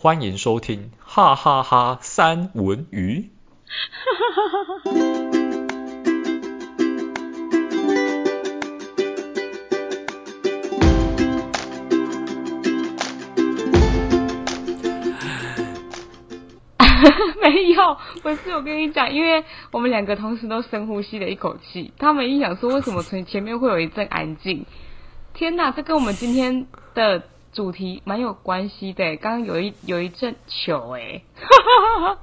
欢迎收听哈哈哈三文鱼。没有，不是我跟你讲，因为我们两个同时都深呼吸了一口气，他们一想说，为什么从前面会有一阵安静？天哪，这跟我们今天的主题蛮有关系的。刚刚有一有一阵球哎，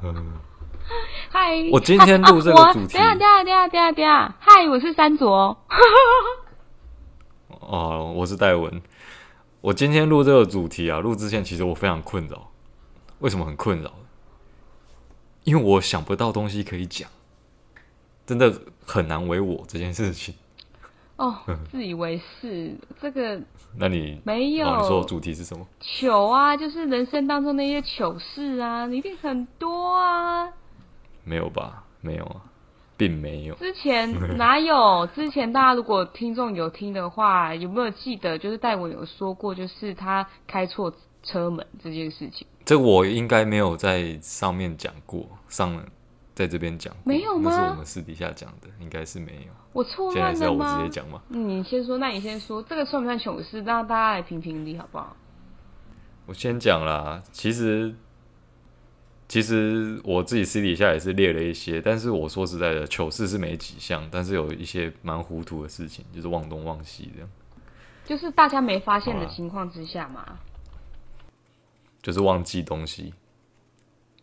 嗨，我今天录这个 主题，啊啊、等下等下等下等下等下，嗨，我是山卓，哦，我是戴文，我今天录这个主题啊，录之前其实我非常困扰，为什么很困扰？因为我想不到东西可以讲，真的很难为我这件事情。哦，自以为是这个？那你没有？哦，你说主题是什么？糗啊，就是人生当中那些糗事啊，你一定很多啊。没有吧？没有啊，并没有。之前哪有？之前大家如果听众有听的话，有没有记得？就是戴文有说过，就是他开错车门这件事情。这我应该没有在上面讲过，上在这边讲过，没有吗？那是我们私底下讲的，应该是没有。我错乱了吗？现在是要我直接讲吗？你先说，那你先说，这个算不算糗事？让大家来评评理，好不好？我先讲啦，其实其实我自己私底下也是列了一些，但是我说实在的，糗事是没几项，但是有一些蛮糊涂的事情，就是忘东忘西这样，就是大家没发现的情况之下嘛。就是忘记东西。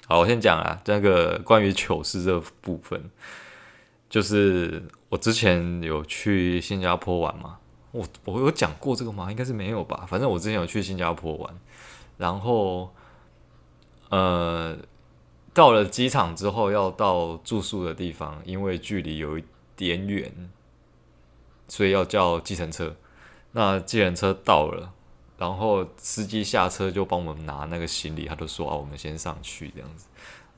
好，我先讲啊，这个关于糗事这部分，就是我之前有去新加坡玩嘛，我我有讲过这个吗？应该是没有吧。反正我之前有去新加坡玩，然后呃，到了机场之后要到住宿的地方，因为距离有一点远，所以要叫计程车。那计程车到了。然后司机下车就帮我们拿那个行李，他就说啊，我们先上去这样子。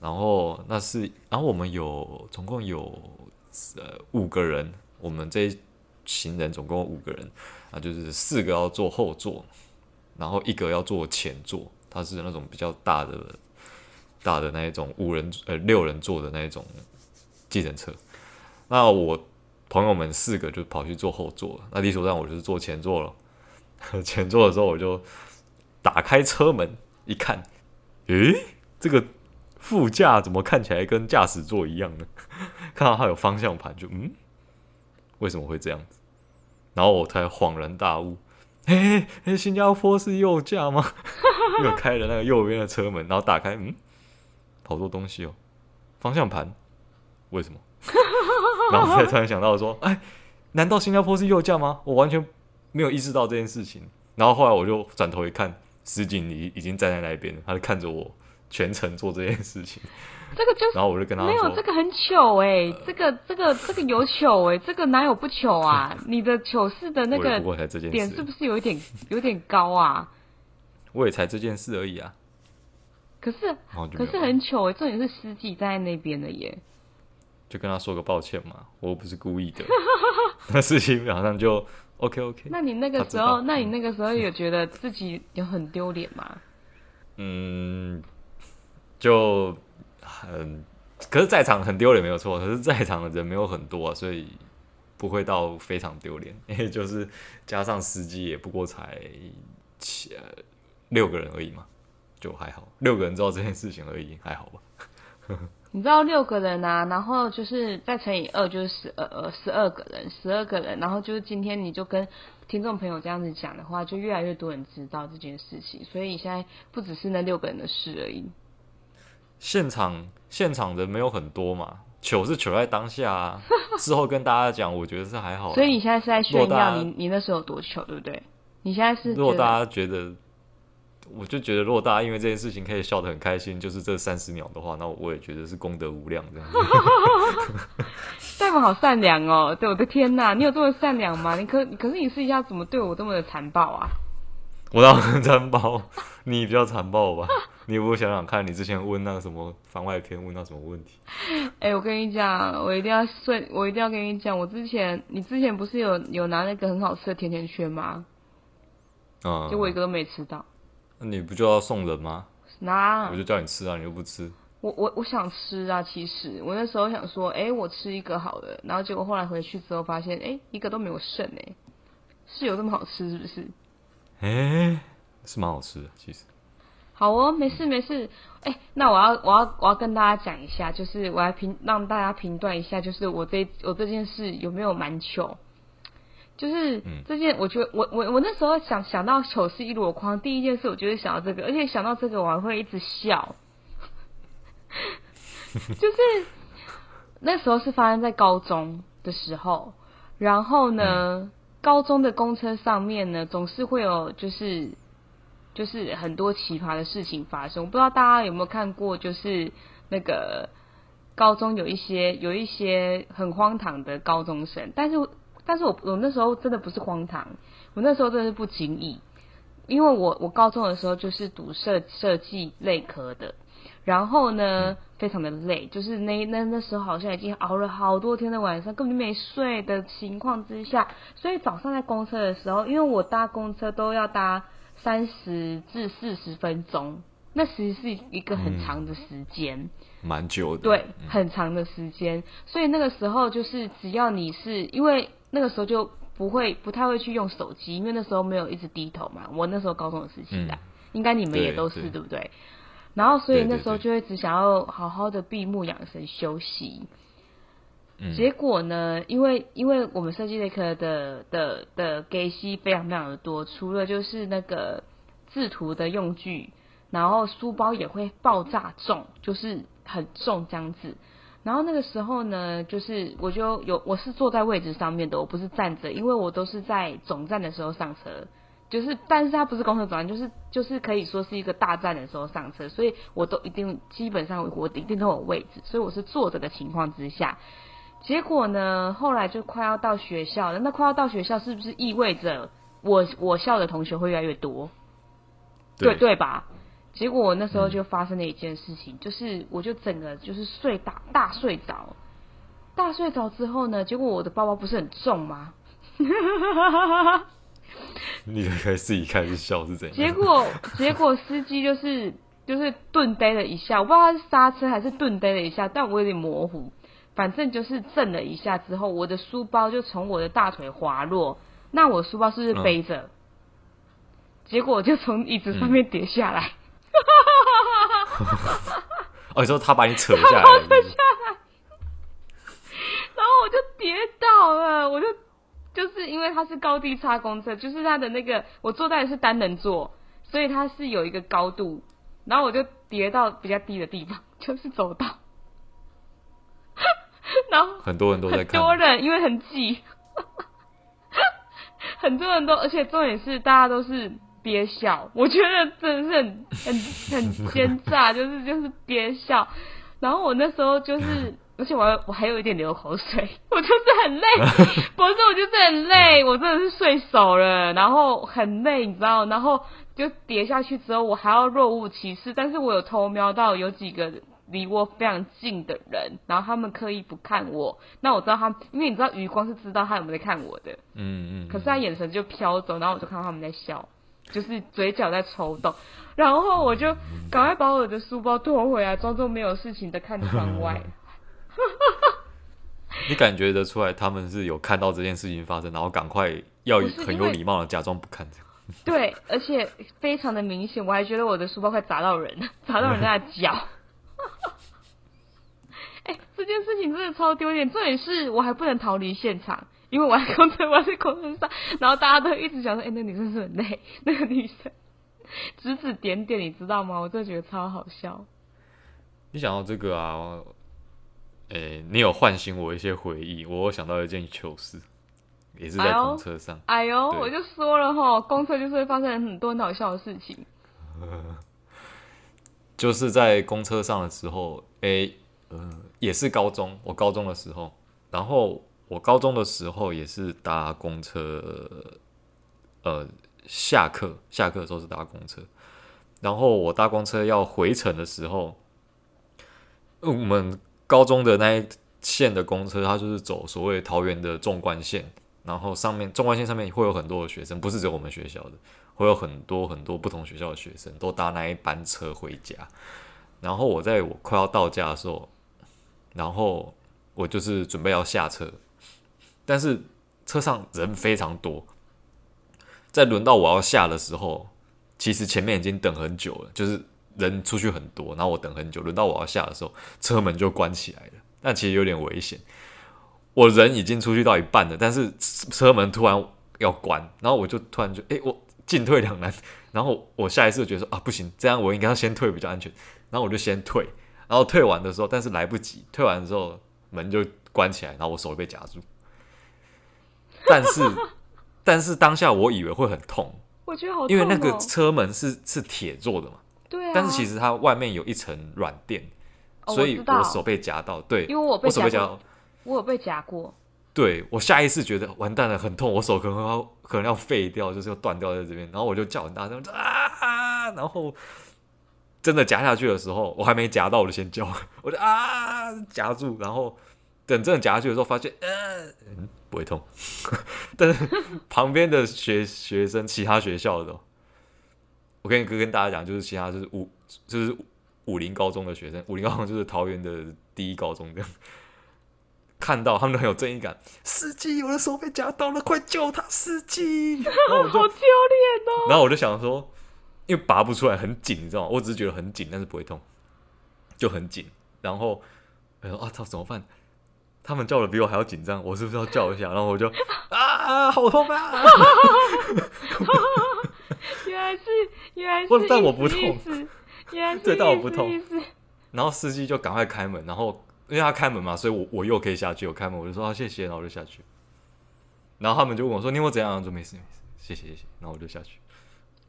然后那是，然后我们有总共有呃五个人，我们这一行人总共五个人啊，就是四个要坐后座，然后一个要坐前座，它是那种比较大的大的那一种五人呃六人座的那一种计程车。那我朋友们四个就跑去坐后座，那理所当然我就是坐前座了。前座的时候，我就打开车门一看，诶，这个副驾怎么看起来跟驾驶座一样呢？看到它有方向盘，就嗯，为什么会这样子？然后我才恍然大悟，诶诶，新加坡是右驾吗？又开了那个右边的车门，然后打开，嗯，好多东西哦，方向盘，为什么？然后才突然想到说，哎，难道新加坡是右驾吗？我完全。没有意识到这件事情，然后后来我就转头一看，司机已已经站在那边，他就看着我全程做这件事情。这个就是，然后我就跟他说：“没有，这个很糗哎、欸，这个这个这个有糗哎、欸，这个哪有不糗啊？你的糗事的那个点是不是有一点有点高啊？”我也才这件事而已啊。可是可是很糗哎、欸，重点是司机站在那边的耶。就跟他说个抱歉嘛，我不是故意的。那事情马上就。OK OK，那你那个时候，那你那个时候有觉得自己有很丢脸吗？嗯，就很，可是，在场很丢脸没有错，可是，在场的人没有很多啊，所以不会到非常丢脸，因为就是加上司机也不过才七六个人而已嘛，就还好，六个人知道这件事情而已，还好吧。你知道六个人啊，然后就是再乘以二就是十二呃十二个人，十二个人，然后就是今天你就跟听众朋友这样子讲的话，就越来越多人知道这件事情，所以你现在不只是那六个人的事而已。现场现场人没有很多嘛，糗是糗在当下啊，事后跟大家讲，我觉得是还好啊。所以你现在是在炫耀你你那时候有多糗，对不对？你现在是如果大家觉得。我就觉得，如果大家因为这件事情可以笑得很开心，就是这三十秒的话，那我也觉得是功德无量这样子。戴文好善良哦！对，我的天哪，你有这么善良吗？你可可是你私底下怎么对我这么的残暴啊？我倒很残暴，你比较残暴吧？你有没有想想看，你之前问那个什么番外篇，问到什么问题？哎、欸，我跟你讲，我一定要顺，我一定要跟你讲，我之前你之前不是有有拿那个很好吃的甜甜圈吗？嗯，就我一个都没吃到。那你不就要送人吗？那我就叫你吃啊，你又不吃。我我我想吃啊，其实我那时候想说，哎、欸，我吃一个好了，然后结果后来回去之后发现，哎、欸，一个都没有剩哎、欸，是有这么好吃是不是？哎、欸，是蛮好吃的，其实。好哦，没事没事。哎、欸，那我要我要我要跟大家讲一下，就是我来评让大家评断一下，就是我这我这件事有没有蛮糗。就是这件，我觉得我我我那时候想想到糗事一箩筐，第一件事我就是想到这个，而且想到这个我还会一直笑。就是那时候是发生在高中的时候，然后呢，嗯、高中的公车上面呢，总是会有就是就是很多奇葩的事情发生。我不知道大家有没有看过，就是那个高中有一些有一些很荒唐的高中生，但是但是我我那时候真的不是荒唐，我那时候真的是不经意，因为我我高中的时候就是读设设计类科的。然后呢，嗯、非常的累，就是那那那时候好像已经熬了好多天的晚上，根本就没睡的情况之下，所以早上在公车的时候，因为我搭公车都要搭三十至四十分钟，那其实是一个很长的时间，嗯、蛮久的，对，很长的时间，所以那个时候就是只要你是因为那个时候就不会不太会去用手机，因为那时候没有一直低头嘛，我那时候高中的时期的，嗯、应该你们也都是对，对不对？然后，所以那时候就会只想要好好的闭目养神休息。嗯。结果呢，因为因为我们设计类科的的的给息非常非常的多，除了就是那个制图的用具，然后书包也会爆炸重，就是很重这样子。然后那个时候呢，就是我就有我是坐在位置上面的，我不是站着，因为我都是在总站的时候上车。就是，但是它不是公车总站，就是就是可以说是一个大站的时候上车，所以我都一定基本上我一定都有位置，所以我是坐着的情况之下，结果呢，后来就快要到学校了，那快要到学校是不是意味着我我校的同学会越来越多？对对，吧？结果我那时候就发生了一件事情，嗯、就是我就整个就是睡大大睡着，大睡着之后呢，结果我的包包不是很重吗？你可以自己开始笑是怎样？结果 结果司机就是就是顿呆了一下，我不知道他是刹车还是顿呆了一下，但我有点模糊。反正就是震了一下之后，我的书包就从我的大腿滑落。那我书包是不是背着？嗯、结果就从椅子上面跌下来。哦，你说他把你扯下来，扯下来，然后我就跌倒了，我就。就是因为它是高低差公车，就是它的那个我坐在的是单人座，所以它是有一个高度，然后我就跌到比较低的地方，就是走道，然后很多人都在看，很多人因为很挤，很多人都，而且重点是大家都是憋笑，我觉得真的是很很很奸诈，就是就是憋笑，然后我那时候就是。而且我还我还有一点流口水，我就是很累，不是我就是很累，我真的是睡熟了，然后很累，你知道，然后就跌下去之后，我还要若无其事，但是我有偷瞄到有几个离我非常近的人，然后他们刻意不看我，那我知道他，因为你知道余光是知道他有没有在看我的，嗯嗯，可是他眼神就飘走，然后我就看到他们在笑，就是嘴角在抽动，然后我就赶快把我的书包拖回来，装作没有事情的看窗外。你感觉得出来，他们是有看到这件事情发生，然后赶快要很有礼貌的假装不看。对，而且非常的明显，我还觉得我的书包快砸到人了，砸到人家的脚。哎、欸，这件事情真的超丢脸，重点是我还不能逃离现场，因为我在公车，我在公车上，然后大家都一直想说：“哎、欸，那女生是很累。”那个女生指指点点，你知道吗？我真的觉得超好笑。你想到这个啊？诶、欸，你有唤醒我一些回忆。我想到一件糗事，也是在公车上。哎呦，对我就说了哈，公车就是会发生很多很好笑的事情。就是在公车上的时候，哎、欸，呃，也是高中，我高中的时候，然后我高中的时候也是搭公车，呃，下课下课的时候是搭公车，然后我搭公车要回程的时候，我们。高中的那一线的公车，它就是走所谓桃园的纵贯线，然后上面纵贯线上面会有很多的学生，不是只有我们学校的。会有很多很多不同学校的学生都搭那一班车回家。然后我在我快要到家的时候，然后我就是准备要下车，但是车上人非常多。在轮到我要下的时候，其实前面已经等很久了，就是人出去很多，然后我等很久。轮到我要下的时候，车门就关起来了，但其实有点危险。我人已经出去到一半了，但是车门突然要关，然后我就突然就诶，我进退两难。然后我下意识觉得说啊，不行，这样我应该要先退比较安全。然后我就先退，然后退完的时候，但是来不及，退完的时候门就关起来，然后我手被夹住。但是，但是当下我以为会很痛，我觉得好痛哦，因为那个车门是是铁做的嘛。对啊。但是其实它外面有一层软垫，哦，所以我手被夹到。对，因为我被夹到，我有被夹过。对，我下意识觉得完蛋了，很痛，我手可能要可能要废掉，就是要断掉在这边。然后我就叫很大声啊，然后。真的夹下去的时候，我还没夹到，我就先叫，我就啊夹住，然后等真的夹下去的时候，发现嗯不会痛，但是旁边的学学生，其他学校的，我跟跟跟大家讲，就是其他就是武就是武林高中的学生，武林高中就是桃园的第一高中这样，看到他们都很有正义感，司机，我的手被夹到了，快救他，司机，好丢脸哦，然后我就想说。因为拔不出来，很紧，你知道吗？我只是觉得很紧，但是不会痛，就很紧。然后，哎呦啊，操，怎么办？他们叫的比我还要紧张，我是不是要叫一下？然后我就 啊，好痛啊！原来是，原来是，但我不痛，原来是，对，但我不痛。然后司机就赶快开门，然后因为他开门嘛，所以我我又可以下去。我开门，我就说啊，谢谢，然后我就下去。然后他们就问我说：“你有没有怎样？”我说：“没事，没事，谢谢，谢谢。”然后我就下去，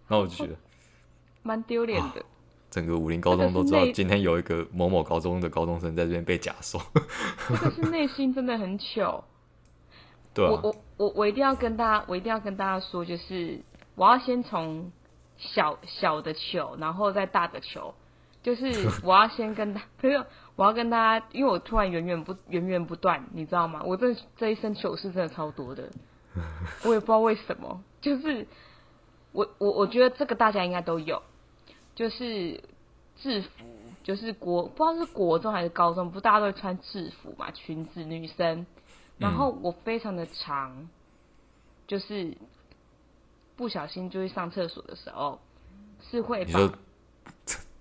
然后我就觉得。蛮丢脸的，整个武林高中都知道今天有一个某某高中的高中生在这边被假说，这个是内心真的很糗。对啊，我我我我一定要跟大家，我一定要跟大家说，就是我要先从小小的糗，然后再大的糗，就是 我要先跟大，可是我要跟大家，因为我突然源源不源源不断，你知道吗？我这这一生糗事真的超多的，我也不知道为什么，就是我我我觉得这个大家应该都有。就是制服，就是国不知道是国中还是高中，不大家都会穿制服嘛，裙子女生。然后我非常的长，就是不小心就是上厕所的时候，是会把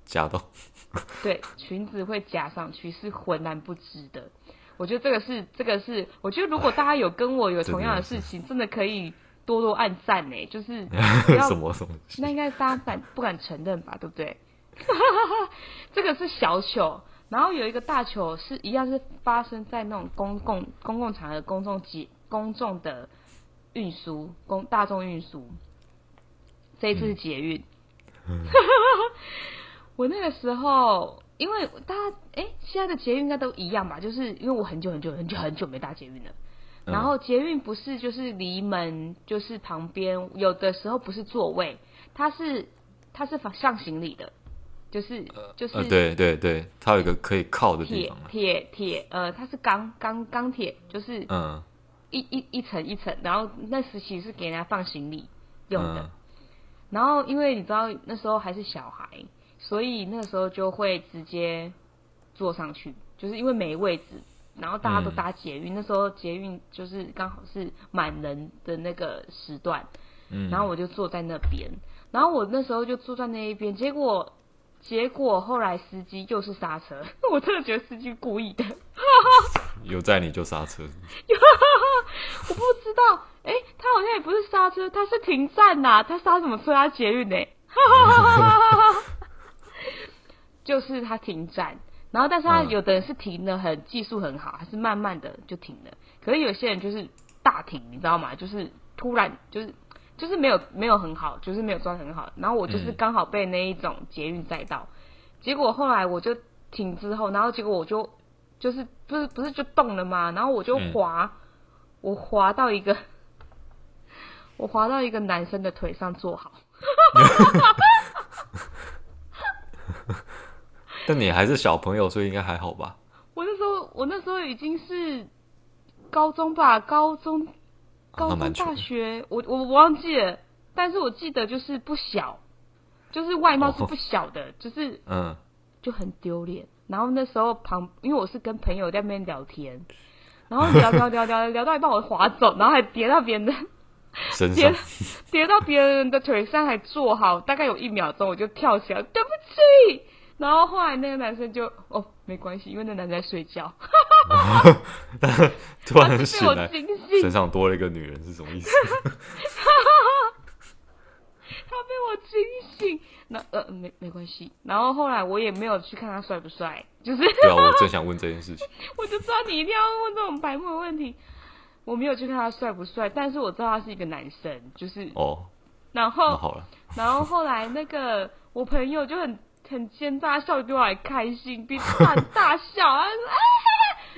夹到，对，裙子会夹上去，是浑然不知的。我觉得这个是这个是，我觉得如果大家有跟我有 同样的事情，真的可以。多多暗赞呢，就是 什么什么？那应该大家敢不敢承认吧？对不对？这个是小糗，然后有一个大糗是一样是发生在那种公共公共场合、公众集公众的运输公大众运输。这一次是捷运。嗯、我那个时候，因为大家哎，现在的捷运应该都一样吧？就是因为我很久很久很久很久没搭捷运了。然后捷运不是就是离门就是旁边，有的时候不是座位，它是它是放行李的，就是就是、呃、对对对，它有一个可以靠的地方。铁铁铁呃，它是钢钢钢铁，就是嗯一一一层一层，然后那时期是给人家放行李用的。嗯、然后因为你知道那时候还是小孩，所以那个时候就会直接坐上去，就是因为没位置。然后大家都搭捷运，嗯、那时候捷运就是刚好是满人的那个时段，嗯，然后我就坐在那边，然后我那时候就坐在那一边，结果结果后来司机又是刹车，我真的觉得司机故意的，有在你就刹车，我不知道，哎，他好像也不是刹车，他是停站呐、啊，他刹什么车？他捷运呢？就是他停站。然后，但是他有的人是停的很技术很好，还是慢慢的就停了。可是有些人就是大停，你知道吗？就是突然就是就是没有没有很好，就是没有装很好。然后我就是刚好被那一种捷运载到，结果后来我就停之后，然后结果我就就是不是不是就动了吗？然后我就滑，我滑到一个 我滑到一个男生的腿上坐好。但你还是小朋友，所以应该还好吧？我那时候，我那时候已经是高中吧，高中、高中大学，我我我忘记了，但是我记得就是不小，就是外貌是不小的，哦、就是 嗯，就很丢脸。然后那时候旁，因为我是跟朋友在那边聊天，然后聊聊聊聊聊到一半我滑走，然后还跌到别人的 跌跌到别人的腿上，还坐好，大概有一秒钟我就跳起来，对不起。然后后来那个男生就哦，没关系，因为那男生在睡觉。但 突然醒来，醒身上多了一个女人是什么意思？他被我惊醒，那呃没没关系。然后后来我也没有去看他帅不帅，就是对啊，我正 想问这件事情。我就知道你一定要问这种白目的问题。我没有去看他帅不帅，但是我知道他是一个男生，就是哦。然后好了，然后后来那个我朋友就很。很奸诈，笑得比我还开心，比他大笑 啊！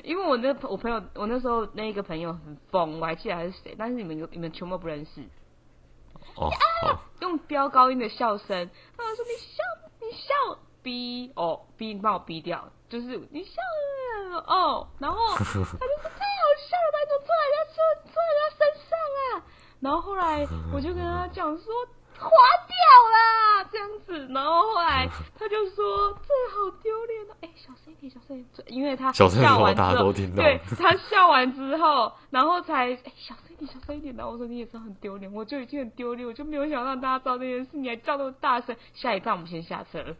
因为我那我朋友，我那时候那个朋友很疯，我还记得他是谁，但是你们有你们全部不认识。哦，啊、用飙高音的笑声，他说你笑你笑，逼哦逼，你帮我逼掉，就是你笑了哦，然后他就说太好笑了吧，你怎么坐在他坐坐在他身上啊？然后后来我就跟他讲说。滑掉啦，这样子，然后后来 他就说：“这好丢脸哦！”哎，小声一点，小声一点，因为他笑完之后，对他笑完之后，然后才哎，小声一点，小声一点。然后我说：“你也知道很丢脸，我就已经很丢脸，我就没有想让大家知道这件事，你还叫那么大声。”下一站我们先下车。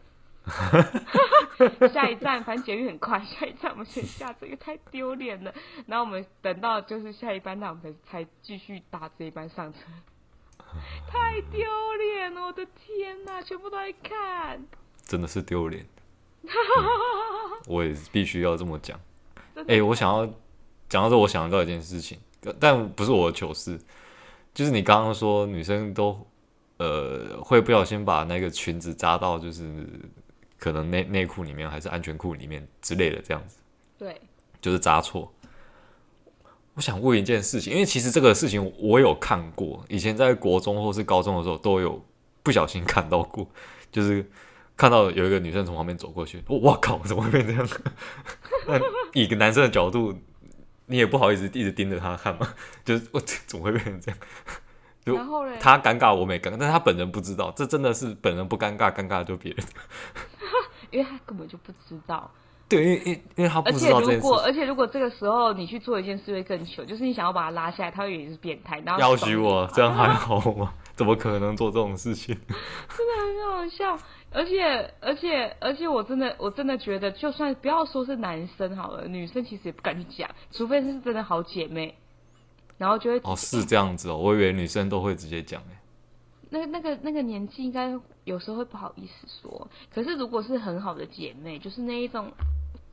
下一站，反正捷运很快。下一站我们先下车，因为太丢脸了。然后我们等到就是下一班，那我们才才继续搭这一班上车。太丢脸了！我的天哪，全部都在看，真的是丢脸。嗯、我也必须要这么讲。哎、欸，我想要讲到这，我想到一件事情，但不是我的糗事，就是你刚刚说女生都呃会不小心把那个裙子扎到，就是可能内内裤里面还是安全裤里面之类的这样子。对，就是扎错。我想问一件事情，因为其实这个事情我有看过，以前在国中或是高中的时候都有不小心看到过，就是看到有一个女生从旁边走过去，我、哦、靠，怎么会变这样？那以一个男生的角度，你也不好意思一直盯着她看嘛，就是我怎么会变成这样？就他尴尬，我没尴尬，但他本人不知道，这真的是本人不尴尬，尴尬就别人，因为他根本就不知道。对，因为因因为他不知道这。而且如果而且如果这个时候你去做一件事会更糗，就是你想要把他拉下来，他会以为你是变态，然后要挟我，这样还好吗？怎么可能做这种事情？真的很好笑，而且而且而且我真的我真的觉得，就算不要说是男生好了，女生其实也不敢去讲，除非是真的好姐妹，然后就会哦是这样子哦，我以为女生都会直接讲哎。那那个那个年纪应该有时候会不好意思说，可是如果是很好的姐妹，就是那一种，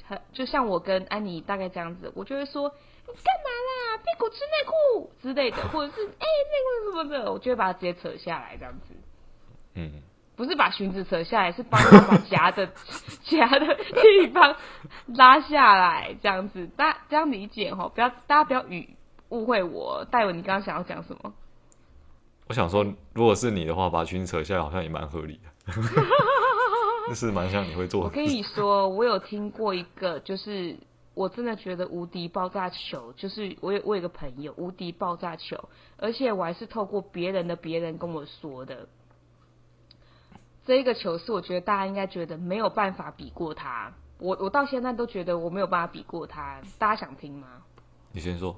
很就像我跟安妮大概这样子，我就会说你干嘛啦，屁股吃内裤之类的，或者是哎那个什么的，我就会把它直接扯下来这样子。嗯，不是把裙子扯下来，是帮他把夹的夹的地方拉下来这样子，大家这样理解齁，不要大家不要语误会我，戴文你刚刚想要讲什么？我想说，如果是你的话，把裙子扯下来好像也蛮合理的，那是蛮像你会做的。我跟你说，我有听过一个，就是我真的觉得无敌爆炸球，就是我有我有个朋友无敌爆炸球，而且我还是透过别人的别人跟我说的。这一个球是，我觉得大家应该觉得没有办法比过他。我我到现在都觉得我没有办法比过他。大家想听吗？你先说。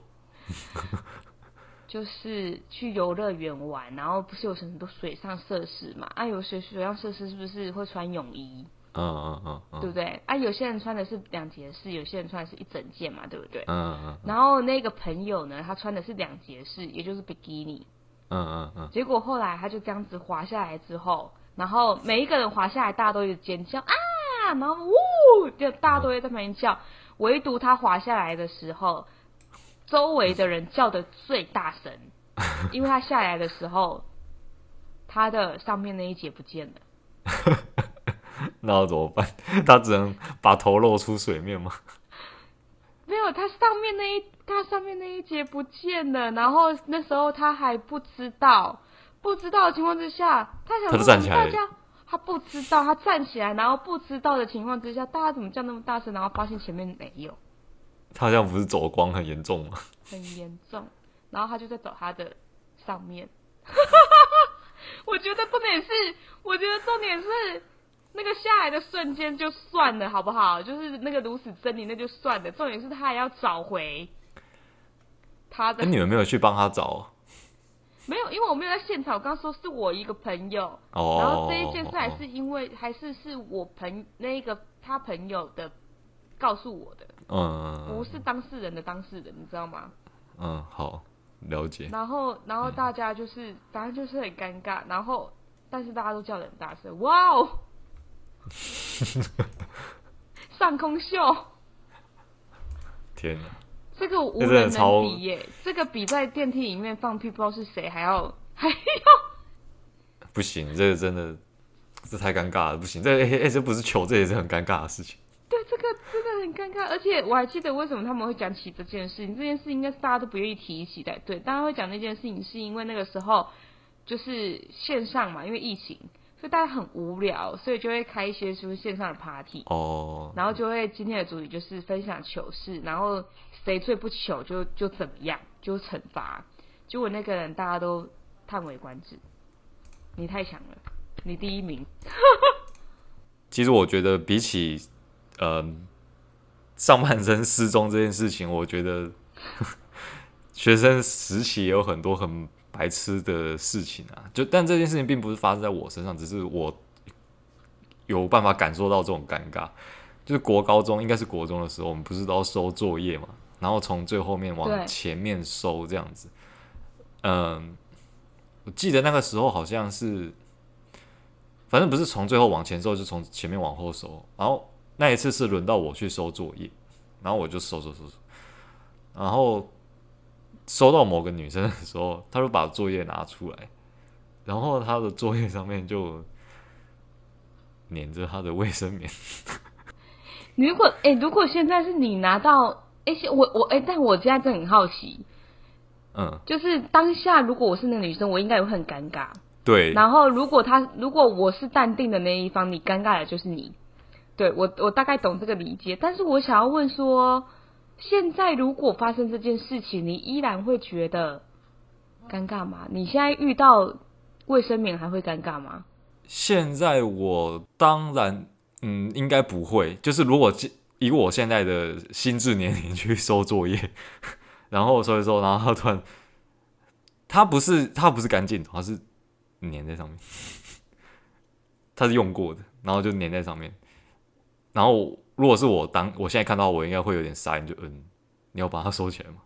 就是去游乐园玩，然后不是有很多水上设施嘛？啊，有水水上设施是不是会穿泳衣？嗯嗯嗯，嗯对不对？啊，有些人穿的是两节式，有些人穿的是一整件嘛，对不对？嗯嗯。嗯然后那个朋友呢，他穿的是两节式，也就是比基尼。嗯嗯嗯。结果后来他就这样子滑下来之后，然后每一个人滑下来，大家都有尖叫啊，然后呜，就大家都会在旁边叫，嗯、唯独他滑下来的时候。周围的人叫的最大声，因为他下来的时候，他的上面那一节不见了。那要怎么办？他只能把头露出水面吗？没有，他上面那一他上面那一节不见了。然后那时候他还不知道，不知道的情况之下，他想说他站起来，大家他不知道，他站起来，然后不知道的情况之下，大家怎么叫那么大声？然后发现前面没有。他好像不是走光很严重吗？很严重，然后他就在走他的上面，我觉得重点是，我觉得重点是那个下来的瞬间就算了，好不好？就是那个如此狰狞，那就算了。重点是他还要找回他的。那你们没有去帮他找？没有，因为我没有在现场。我刚刚说是我一个朋友，哦，然后这一件事还是因为还是是我朋那个他朋友的告诉我的，嗯，不是当事人的当事人，你知道吗？嗯，好，了解。然后，然后大家就是，嗯、反正就是很尴尬。然后，但是大家都叫的很大声，哇哦！上空秀，天哪！这个无人能比耶，这个比在电梯里面放屁不知道是谁还要 还要。不行，这个真的，这太尴尬了，不行，这哎哎，这不是糗，这也是很尴尬的事情。对，这个很尴尬，而且我还记得为什么他们会讲起这件事情。这件事应该是大家都不愿意提起的。对，大家会讲那件事情，是因为那个时候就是线上嘛，因为疫情，所以大家很无聊，所以就会开一些就是线上的 party 哦。然后就会今天的主题就是分享糗事，然后谁最不糗就就怎么样，就惩罚。结果那个人大家都叹为观止，你太强了，你第一名。其实我觉得比起。嗯，上半身失踪这件事情，我觉得 学生时期也有很多很白痴的事情啊。就但这件事情并不是发生在我身上，只是我有办法感受到这种尴尬。就是国高中应该是国中的时候，我们不是都要收作业嘛？然后从最后面往前面收这样子。嗯，我记得那个时候好像是，反正不是从最后往前收，就从前面往后收，然后。那一次是轮到我去收作业，然后我就收收收收，然后收到某个女生的时候，她就把作业拿出来，然后她的作业上面就粘着她的卫生棉。如果哎、欸，如果现在是你拿到，哎、欸，我我哎、欸，但我现在真的很好奇，嗯，就是当下如果我是那个女生，我应该会很尴尬。对。然后如果她如果我是淡定的那一方，你尴尬的就是你。对我，我大概懂这个理解，但是我想要问说，现在如果发生这件事情，你依然会觉得尴尬吗？你现在遇到卫生棉还会尴尬吗？现在我当然，嗯，应该不会。就是如果以我现在的心智年龄去收作业，然后收一收，然后突然，他不是他不是干净的，他是粘在上面，他是用过的，然后就粘在上面。然后，如果是我当我现在看到，我应该会有点傻眼，就嗯，你要把它收起来吗？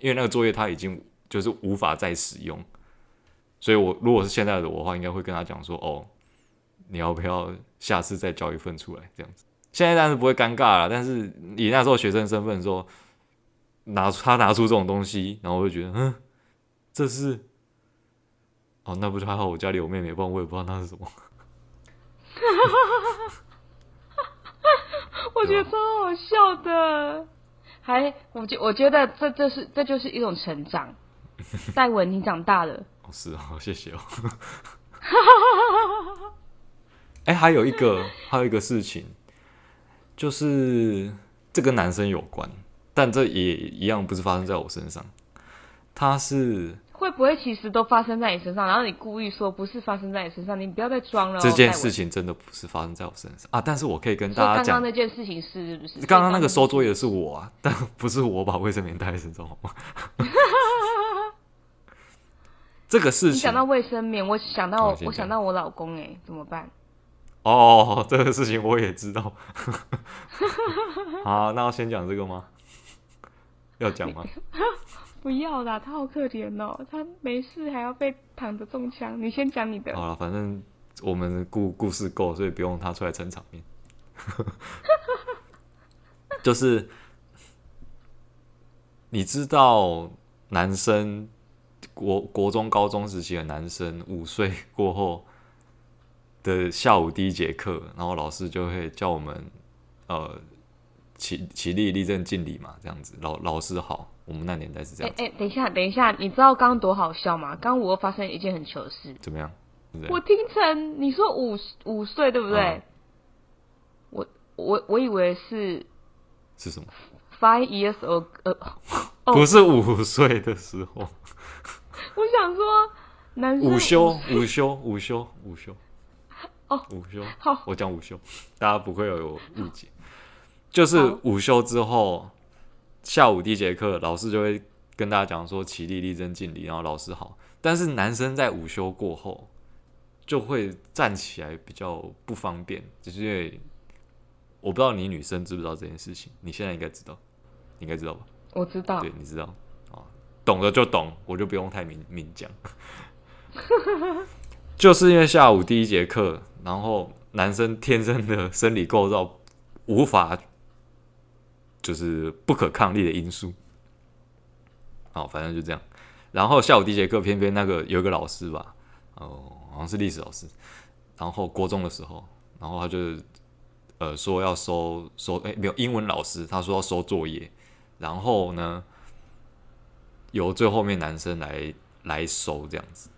因为那个作业它已经就是无法再使用，所以我如果是现在的我的话，应该会跟他讲说，哦，你要不要下次再交一份出来这样子？现在当然不会尴尬了，但是以那时候学生身份说拿出他拿出这种东西，然后我就觉得，嗯，这是，哦，那不就还好？我家里有妹妹，不然我也不知道那是什么。我觉得超好笑的，还我觉我觉得这这是这就是一种成长。戴文，你长大了。哦，是啊，谢谢哦。哎、欸，还有一个还有一个事情，就是这跟男生有关，但这也一样不是发生在我身上，他是。会不会其实都发生在你身上？然后你故意说不是发生在你身上，你不要再装了。这件事情真的不是发生在我身上啊！但是我可以跟大家讲，刚刚那件事情是是不是？刚刚那个收作业的是我啊，但不是我把卫生棉带在身上，好吗？这个事情，你讲到卫生棉，我想到我，我想到我老公，哎，怎么办？哦，这个事情我也知道。好，那要先讲这个吗？要讲吗？不要啦，他好可怜哦，他没事还要被躺着中枪。你先讲你的。好了，反正我们故故事够，所以不用他出来撑场面。就是你知道，男生国国中、高中时期的男生，午睡过后的下午第一节课，然后老师就会叫我们呃起起立、立正、敬礼嘛，这样子。老老师好。我们那年代是这样。哎哎、欸欸，等一下，等一下，你知道刚刚多好笑吗？刚刚我又发生一件很糗的事。怎么样？我听成你说五五岁对不对？嗯、我我我以为是是什么？Five years old，呃，不是五岁的时候。我想说，午休，午休，午休，午休。哦，午休。好，我讲午休，大家不会有误解。就是午休之后，下午第一节课，老师就会跟大家讲说起立、立正、敬礼，然后老师好。但是男生在午休过后，就会站起来比较不方便，就是因为我不知道你女生知不知道这件事情，你现在应该知道，你应该知道吧？我知道，对，你知道啊。懂的就懂，我就不用太明明讲。就是因为下午第一节课，然后男生天生的生理构造无法，就是不可抗力的因素。好，反正就这样。然后下午第一节课，偏偏那个有一个老师吧，哦，好像是历史老师。然后国中的时候，然后他就呃说要收收，哎，没有英文老师，他说要收作业。然后呢，由最后面男生来来收这样子，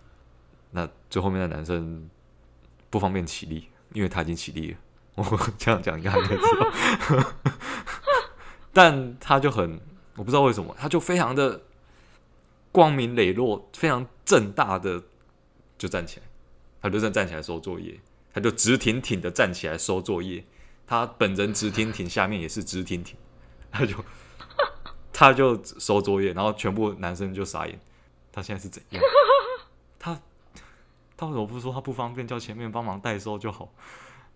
那最后面的男生不方便起立，因为他已经起立了。我 这样讲应该还没知道，但他就很，我不知道为什么，他就非常的光明磊落，非常正大的就站起来，他就正站起来收作业，他就直挺挺的站起来收作业，他本人直挺挺，下面也是直挺挺，他就。他就收作业，然后全部男生就傻眼。他现在是怎样？他他为什么不说他不方便，叫前面帮忙代收就好？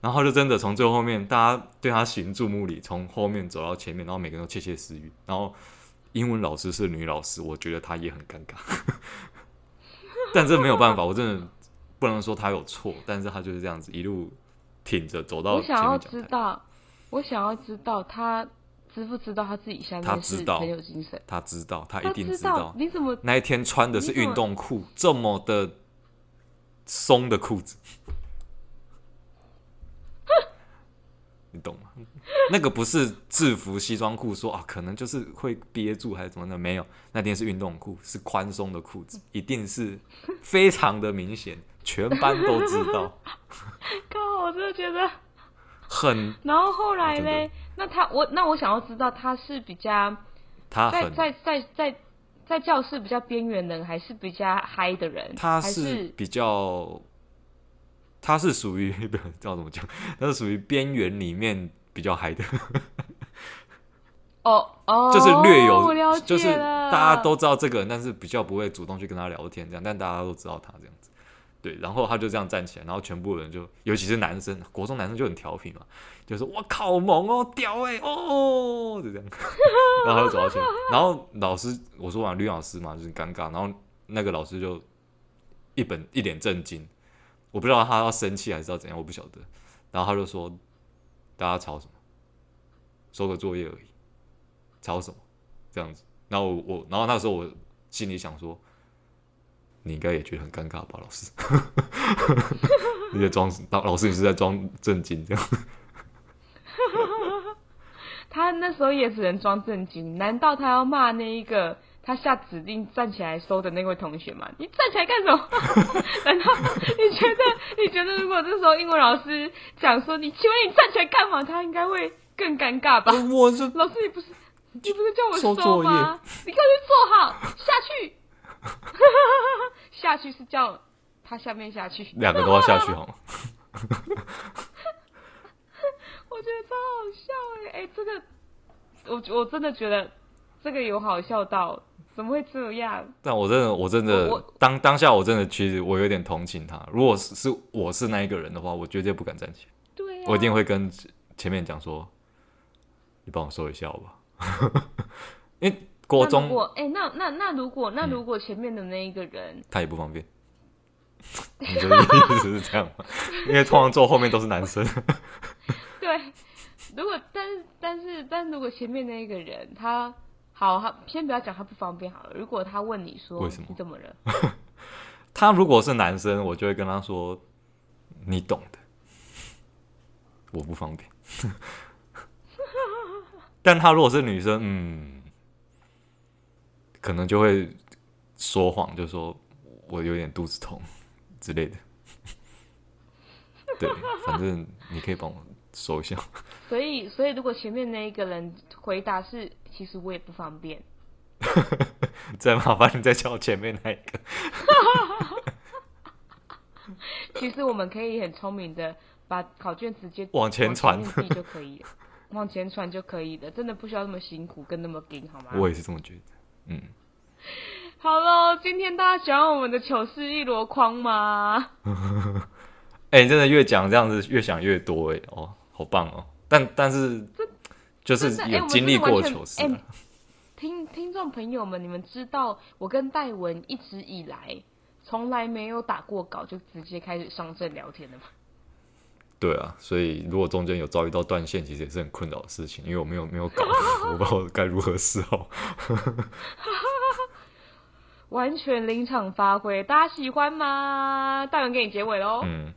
然后就真的从最后面，大家对他行注目礼，从后面走到前面，然后每个人都窃窃私语。然后英文老师是女老师，我觉得她也很尴尬。但这没有办法，我真的不能说她有错，但是她就是这样子一路挺着走到。我想要知道，我想要知道他。知不知道他自己下面是很有精神？他知道，他一定知道。你怎么那一天穿的是运动裤，这么的松的裤子？你懂吗？那个不是制服西装裤，说啊，可能就是会憋住还是怎么的？没有，那天是运动裤，是宽松的裤子，一定是非常的明显，全班都知道。靠，我真的觉得 很。然后后来呢？那他我那我想要知道他是比较他在在在在在教室比较边缘人，还是比较嗨的人？他是比较，他是属于 不知道怎么讲，他是属于边缘里面比较嗨的。哦哦，就是略有，就是大家都知道这个人，但是比较不会主动去跟他聊天这样，但大家都知道他这样子。对，然后他就这样站起来，然后全部人就，尤其是男生，国中男生就很调皮嘛，就说“我靠，猛哦，屌哎，哦”，就这样，然后他就走到前面，然后老师我说完，吕老师嘛，就是尴尬，然后那个老师就一本一脸震惊，我不知道他要生气还是要怎样，我不晓得，然后他就说：“大家吵什么？收个作业而已，吵什么？这样子。”然后我，然后那时候我心里想说。你应该也觉得很尴尬吧，老师？你在装，老老师你是在装正经这样？他那时候也只能装正经，难道他要骂那一个他下指令站起来收的那位同学嘛？你站起来干什么？难道你觉得你觉得如果这时候英文老师讲说你，请问你站起来干嘛？他应该会更尴尬吧？我是老师，你不是你不是叫我收吗？你赶紧坐好下去。下去是叫他下面下去，两个都要下去好吗？我觉得超好笑哎哎、欸，这个我我真的觉得这个有好笑到怎么会这样？但我真的我真的当当下我真的其实我有点同情他。如果是是我是那一个人的话，我绝对不敢站起来。对、啊，我一定会跟前面讲说，你帮我收一下好吧？因为。国中，哎、欸，那那那如果那如果前面的那一个人，嗯、他也不方便，你的意思是这样吗？因为通常坐后面都是男生。对，如果但是但是但如果前面那一个人他好，他先不要讲他不方便好了。如果他问你说为什么你怎么了？他如果是男生，我就会跟他说你懂的，我不方便。但他如果是女生，嗯。可能就会说谎，就说我有点肚子痛之类的。对，反正你可以帮我收一下。所以，所以如果前面那一个人回答是，其实我也不方便。再麻烦你再叫前面那一个。其实我们可以很聪明的把考卷直接往前传就可以了，往前传就可以的，真的不需要那么辛苦跟那么紧，好吗？我也是这么觉得。嗯，好喽，今天大家喜欢我们的糗事一箩筐吗？哎、欸，真的越讲这样子越想越多哎，哦，好棒哦！但但是就是有经历过糗事。听听众朋友们，你们知道我跟戴文一直以来从来没有打过稿就直接开始上阵聊天的吗？对啊，所以如果中间有遭遇到断线，其实也是很困扰的事情，因为我没有没有稿，我不知道该如何是好。完全临场发挥，大家喜欢吗？戴文给你结尾喽。嗯，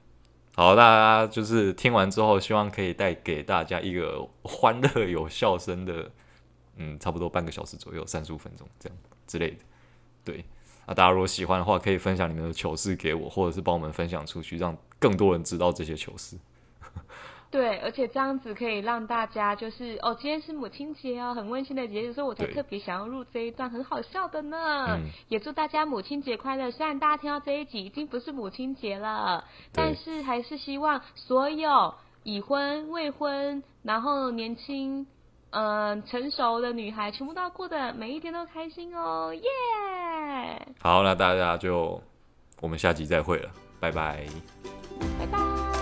好，大家就是听完之后，希望可以带给大家一个欢乐有笑声的。嗯，差不多半个小时左右，三十五分钟这样之类的。对，啊大家如果喜欢的话，可以分享你们的糗事给我，或者是帮我们分享出去，让更多人知道这些糗事。对，而且这样子可以让大家就是哦，今天是母亲节哦，很温馨的节日，所以我才特别想要录这一段很好笑的呢。嗯，也祝大家母亲节快乐。虽然大家听到这一集已经不是母亲节了，但是还是希望所有已婚、未婚，然后年轻。嗯，成熟的女孩全部都要过得每一天都开心哦，耶、yeah!！好，那大家就我们下集再会了，拜拜，拜拜。